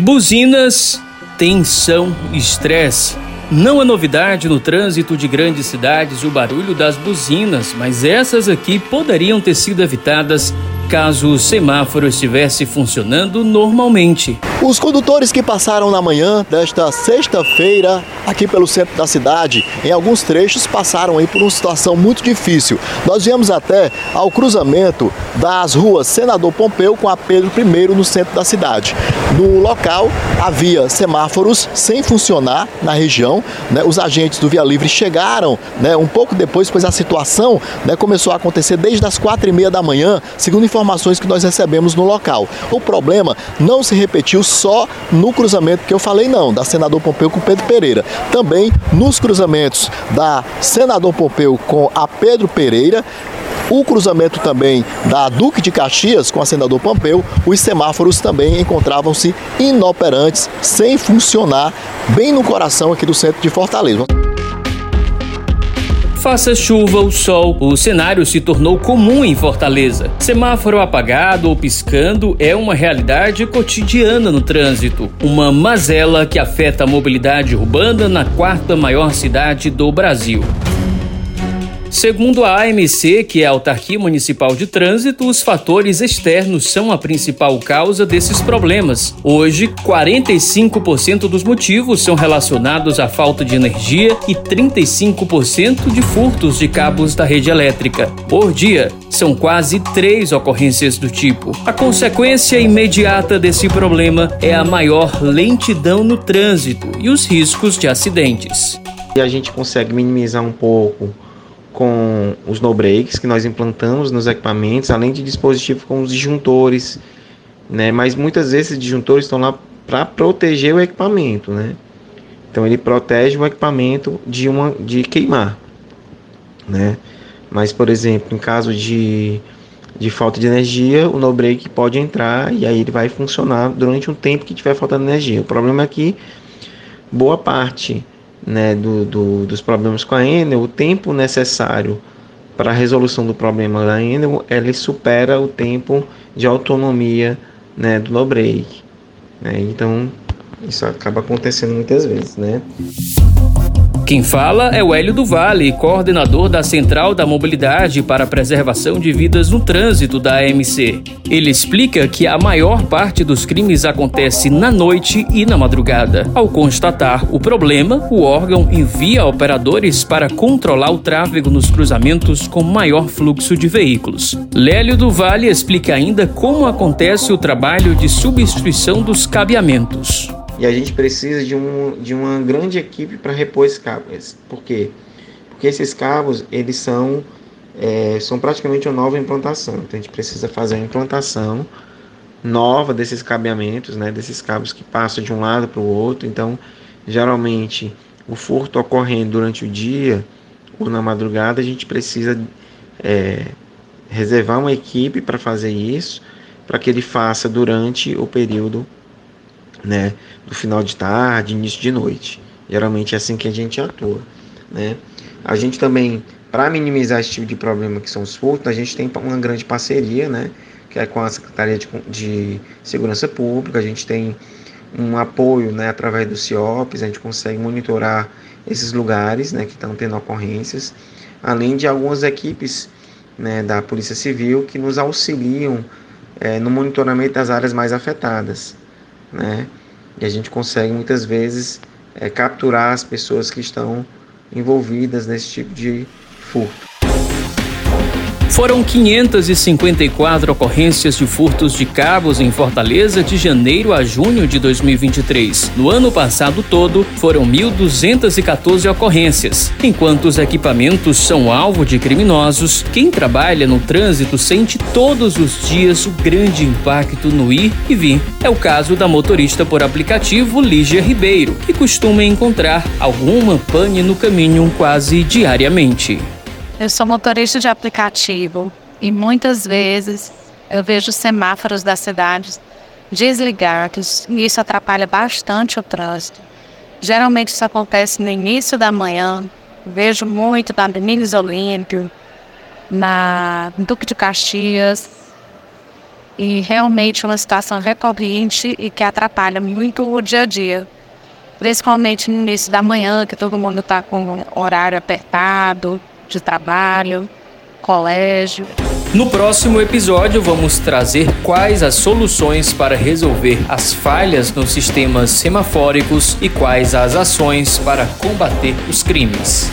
Buzinas, tensão, estresse. Não é novidade no trânsito de grandes cidades o barulho das buzinas, mas essas aqui poderiam ter sido evitadas caso o semáforo estivesse funcionando normalmente. Os condutores que passaram na manhã desta sexta-feira aqui pelo centro da cidade, em alguns trechos passaram aí por uma situação muito difícil. Nós viemos até ao cruzamento das ruas Senador Pompeu com a Pedro I no centro da cidade. No local havia semáforos sem funcionar na região. Né? Os agentes do Via Livre chegaram né, um pouco depois, pois a situação né, começou a acontecer desde as quatro e meia da manhã, segundo informações informações que nós recebemos no local. O problema não se repetiu só no cruzamento que eu falei, não, da Senador Pompeu com Pedro Pereira. Também nos cruzamentos da Senador Pompeu com a Pedro Pereira o cruzamento também da Duque de Caxias com a Senador Pompeu, os semáforos também encontravam-se inoperantes, sem funcionar, bem no coração aqui do centro de Fortaleza. Faça chuva ou sol, o cenário se tornou comum em Fortaleza. Semáforo apagado ou piscando é uma realidade cotidiana no trânsito. Uma mazela que afeta a mobilidade urbana na quarta maior cidade do Brasil. Segundo a AMC, que é a Autarquia Municipal de Trânsito, os fatores externos são a principal causa desses problemas. Hoje, 45% dos motivos são relacionados à falta de energia e 35% de furtos de cabos da rede elétrica. Por dia, são quase três ocorrências do tipo. A consequência imediata desse problema é a maior lentidão no trânsito e os riscos de acidentes. E a gente consegue minimizar um pouco com os no breaks que nós implantamos nos equipamentos, além de dispositivos com os disjuntores, né? Mas muitas vezes esses disjuntores estão lá para proteger o equipamento, né? Então ele protege o equipamento de uma de queimar, né? Mas por exemplo, em caso de de falta de energia, o no break pode entrar e aí ele vai funcionar durante um tempo que tiver faltando energia. O problema é que boa parte né, do, do, dos problemas com a Enel, o tempo necessário para a resolução do problema da Enel, ele supera o tempo de autonomia né, do no break. Né? Então, isso acaba acontecendo muitas vezes, né? Quem fala é o Hélio do Vale, coordenador da Central da Mobilidade para a Preservação de Vidas no Trânsito da AMC. Ele explica que a maior parte dos crimes acontece na noite e na madrugada. Ao constatar o problema, o órgão envia operadores para controlar o tráfego nos cruzamentos com maior fluxo de veículos. Lélio do Vale explica ainda como acontece o trabalho de substituição dos cabeamentos. E a gente precisa de, um, de uma grande equipe para repor esses cabos. Por quê? Porque esses cabos, eles são, é, são praticamente uma nova implantação. Então a gente precisa fazer a implantação nova desses cabeamentos, né, desses cabos que passam de um lado para o outro. Então, geralmente, o furto ocorrendo durante o dia ou na madrugada, a gente precisa é, reservar uma equipe para fazer isso, para que ele faça durante o período né, do final de tarde, início de noite. Geralmente é assim que a gente atua, né? A gente também, para minimizar esse tipo de problema que são os furtos, a gente tem uma grande parceria, né, que é com a Secretaria de, de Segurança Pública, a gente tem um apoio, né, através do CIOPS, a gente consegue monitorar esses lugares, né, que estão tendo ocorrências, além de algumas equipes, né, da Polícia Civil que nos auxiliam é, no monitoramento das áreas mais afetadas né? E a gente consegue muitas vezes é, capturar as pessoas que estão envolvidas nesse tipo de furto. Foram 554 ocorrências de furtos de cabos em Fortaleza de janeiro a junho de 2023. No ano passado todo, foram 1.214 ocorrências. Enquanto os equipamentos são alvo de criminosos, quem trabalha no trânsito sente todos os dias o grande impacto no ir e vir. É o caso da motorista por aplicativo Lígia Ribeiro, que costuma encontrar alguma pane no caminho quase diariamente. Eu sou motorista de aplicativo e muitas vezes eu vejo semáforos das cidades desligados e isso atrapalha bastante o trânsito. Geralmente isso acontece no início da manhã. Vejo muito na Avenida Olímpio, na Duque de Caxias. e realmente uma situação recorrente e que atrapalha muito o dia a dia. Principalmente no início da manhã, que todo mundo está com horário apertado de trabalho, colégio. No próximo episódio, vamos trazer quais as soluções para resolver as falhas nos sistemas semafóricos e quais as ações para combater os crimes.